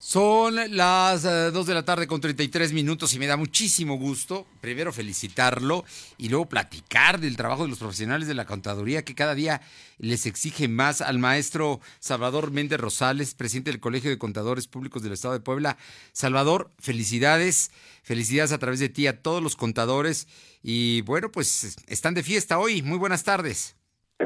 Son las 2 eh, de la tarde con 33 minutos y me da muchísimo gusto, primero felicitarlo y luego platicar del trabajo de los profesionales de la contaduría que cada día les exige más al maestro Salvador Méndez Rosales, presidente del Colegio de Contadores Públicos del Estado de Puebla. Salvador, felicidades, felicidades a través de ti a todos los contadores y bueno, pues están de fiesta hoy. Muy buenas tardes.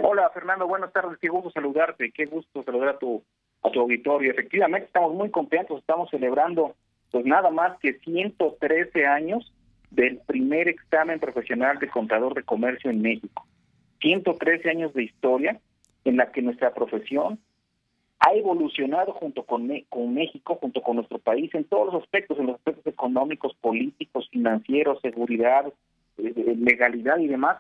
Hola Fernando, buenas tardes, qué gusto saludarte, qué gusto saludar a tu a tu auditorio. Efectivamente, estamos muy contentos, estamos celebrando pues nada más que 113 años del primer examen profesional de contador de comercio en México. 113 años de historia en la que nuestra profesión ha evolucionado junto con, México, junto con nuestro país, en todos los aspectos, en los aspectos económicos, políticos, financieros, seguridad, eh, legalidad y demás.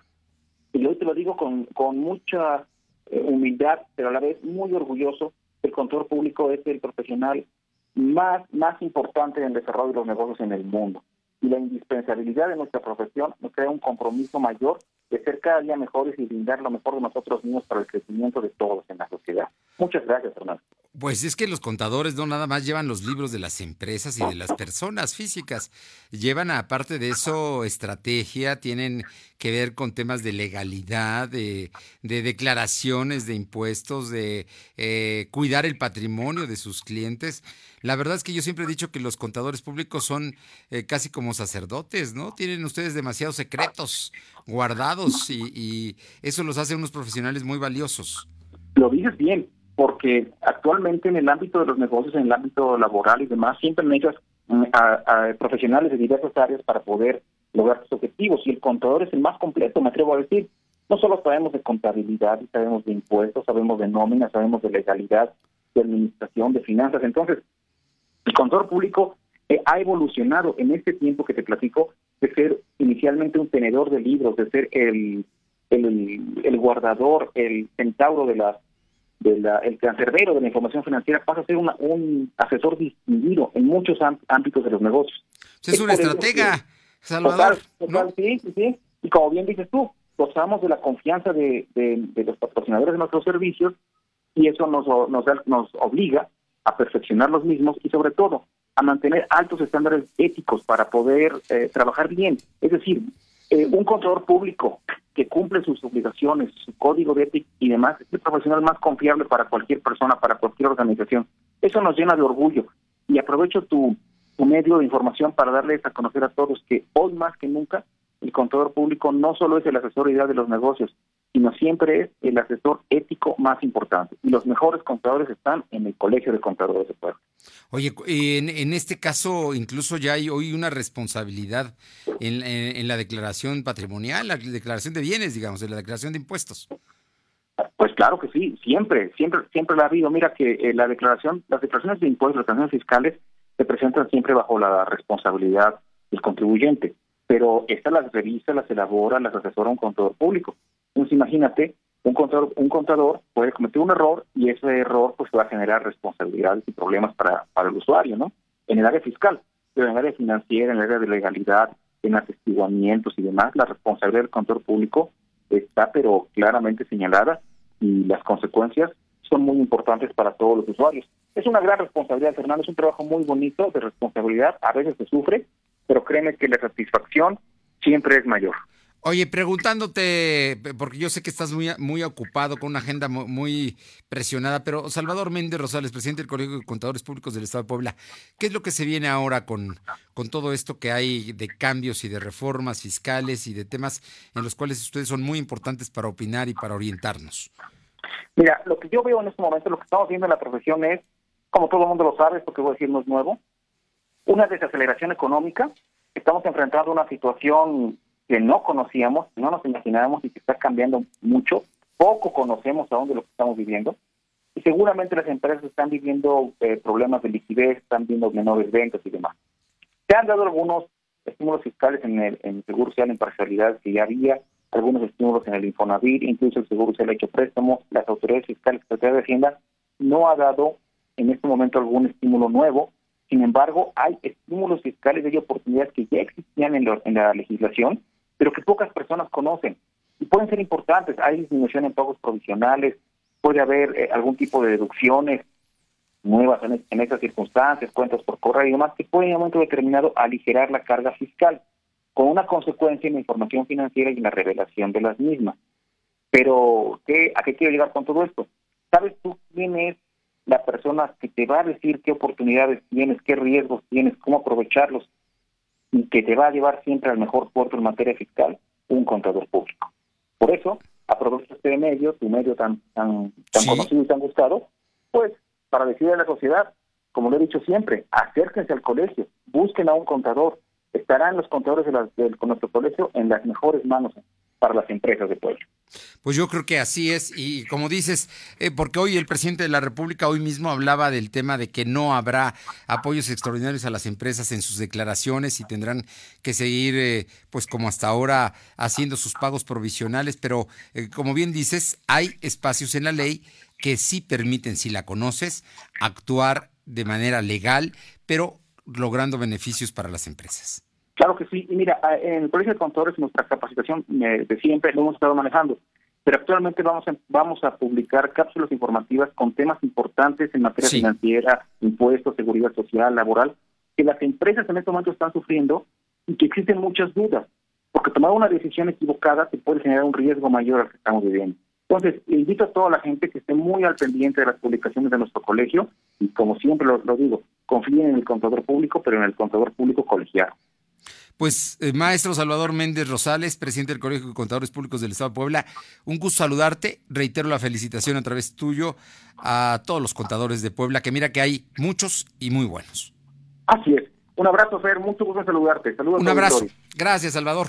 Y hoy te lo digo con, con mucha eh, humildad, pero a la vez muy orgulloso el contador público es el profesional más, más importante en el desarrollo de los negocios en el mundo. Y la indispensabilidad de nuestra profesión nos crea un compromiso mayor de ser cada día mejores y brindar lo mejor de nosotros mismos para el crecimiento de todos en la sociedad. Muchas gracias, Fernando. Pues es que los contadores no nada más llevan los libros de las empresas y de las personas físicas, llevan aparte de eso estrategia, tienen que ver con temas de legalidad, de, declaraciones de impuestos, de eh, cuidar el patrimonio de sus clientes. La verdad es que yo siempre he dicho que los contadores públicos son eh, casi como sacerdotes, ¿no? Tienen ustedes demasiados secretos guardados y, y eso los hace unos profesionales muy valiosos. Lo dices bien porque actualmente en el ámbito de los negocios, en el ámbito laboral y demás, siempre necesitas mm, a, profesionales de diversas áreas para poder lograr sus objetivos. Y el contador es el más completo, me atrevo a decir. No solo sabemos de contabilidad, sabemos de impuestos, sabemos de nóminas, sabemos de legalidad, de administración, de finanzas. Entonces, el contador público eh, ha evolucionado en este tiempo que te platico de ser inicialmente un tenedor de libros, de ser el, el, el guardador, el centauro de las el cancerbero de la información financiera pasa a ser un asesor distinguido en muchos ámbitos de los negocios. Es, una estratega, Salvador. sí, sí, Y como bien dices tú, gozamos de la confianza de, los patrocinadores de nuestros servicios y eso nos, nos, nos obliga a perfeccionar los mismos y sobre todo a mantener altos estándares éticos para poder eh, trabajar bien. Es decir, eh, un contador público que cumple sus obligaciones, su código de ética y demás, es el profesional más confiable para cualquier persona, para cualquier organización. Eso nos llena de orgullo. Y aprovecho tu, tu medio de información para darles a conocer a todos que hoy más que nunca el contador público no solo es el asesor ideal de los negocios, sino siempre es el asesor ético más importante. Y los mejores contadores están en el Colegio de Contadores de Puebla. Oye, en, en este caso incluso ya hay hoy una responsabilidad en, en, la declaración patrimonial, la declaración de bienes, digamos, en la declaración de impuestos. Pues claro que sí, siempre, siempre, siempre la ha habido. Mira que eh, la declaración, las declaraciones de impuestos, las declaraciones fiscales se presentan siempre bajo la responsabilidad del contribuyente, pero estas las revisa, las elabora, las asesora un contador público. Entonces imagínate, un contador, un contador puede cometer un error y ese error pues va a generar responsabilidades y problemas para, para el usuario, ¿no? En el área fiscal, pero en el área financiera, en el área de legalidad, en atestiguamientos y demás, la responsabilidad del contador público está pero claramente señalada y las consecuencias son muy importantes para todos los usuarios. Es una gran responsabilidad, Fernando, es un trabajo muy bonito de responsabilidad, a veces se sufre, pero créeme que la satisfacción siempre es mayor. Oye, preguntándote, porque yo sé que estás muy, muy ocupado con una agenda muy presionada, pero Salvador Méndez Rosales, presidente del Colegio de Contadores Públicos del Estado de Puebla, ¿qué es lo que se viene ahora con, con todo esto que hay de cambios y de reformas fiscales y de temas en los cuales ustedes son muy importantes para opinar y para orientarnos? Mira, lo que yo veo en este momento, lo que estamos viendo en la profesión es, como todo el mundo lo sabe, esto que voy a decir no es nuevo, una desaceleración económica. Estamos enfrentando una situación que no conocíamos, no nos imaginábamos y que está cambiando mucho. Poco conocemos aún de lo que estamos viviendo. Y seguramente las empresas están viviendo eh, problemas de liquidez, están viendo menores ventas y demás. Se han dado algunos estímulos fiscales en el, en Seguro Social en parcialidad que ya había, algunos estímulos en el Infonavit, incluso el Seguro Social ha hecho préstamos, las autoridades fiscales, la Secretaría de Hacienda, no ha dado en este momento algún estímulo nuevo. Sin embargo, hay estímulos fiscales y oportunidades que ya existían en, en la legislación pero que pocas personas conocen y pueden ser importantes. Hay disminución en pagos provisionales, puede haber eh, algún tipo de deducciones. nuevas en, esas circunstancias, cuentas por correo y demás, que pueden en un momento determinado aligerar la carga fiscal, con una consecuencia en la información financiera y en la revelación de las mismas. Pero, ¿qué, ¿a qué quiero llegar con todo esto? ¿Sabes tú quién es la persona que te va a decir qué oportunidades tienes, qué riesgos tienes, cómo aprovecharlos y que te va a llevar siempre al mejor puerto en materia fiscal? Un contador público. Por eso, aprovecho este medio, tu medio tan, tan, tan conocido y tan buscado, pues para decirle a la sociedad, como lo he dicho siempre, acérquense al colegio, busquen a un contador, estarán los contadores de, la, de nuestro colegio en las mejores manos para las empresas de pueblo. Pues yo creo que así es y como dices, eh, porque hoy el presidente de la República hoy mismo hablaba del tema de que no habrá apoyos extraordinarios a las empresas en sus declaraciones y tendrán que seguir eh, pues como hasta ahora haciendo sus pagos provisionales, pero eh, como bien dices, hay espacios en la ley que sí permiten, si la conoces, actuar de manera legal, pero logrando beneficios para las empresas. Claro que sí. Y mira, en el Colegio de Contadores nuestra capacitación de siempre lo hemos estado manejando, pero actualmente vamos a, vamos a publicar cápsulas informativas con temas importantes en materia financiera, impuestos, seguridad social, laboral, que las empresas en este momento están sufriendo y que existen muchas dudas, porque tomar una decisión equivocada te puede generar un riesgo mayor al que estamos viviendo. Entonces, invito a toda la gente que esté muy al pendiente de las publicaciones de nuestro colegio y, como siempre lo, lo digo, confíen en el contador público, pero en el contador público colegiado. Pues, eh, maestro Salvador Méndez Rosales, presidente del Colegio de Contadores Públicos del Estado de Puebla, un gusto saludarte. Reitero la felicitación a través tuyo a todos los contadores de Puebla, que mira que hay muchos y muy buenos. Así es. Un abrazo, Fer. Mucho gusto saludarte. Saludos. Un abrazo. Gracias, Salvador.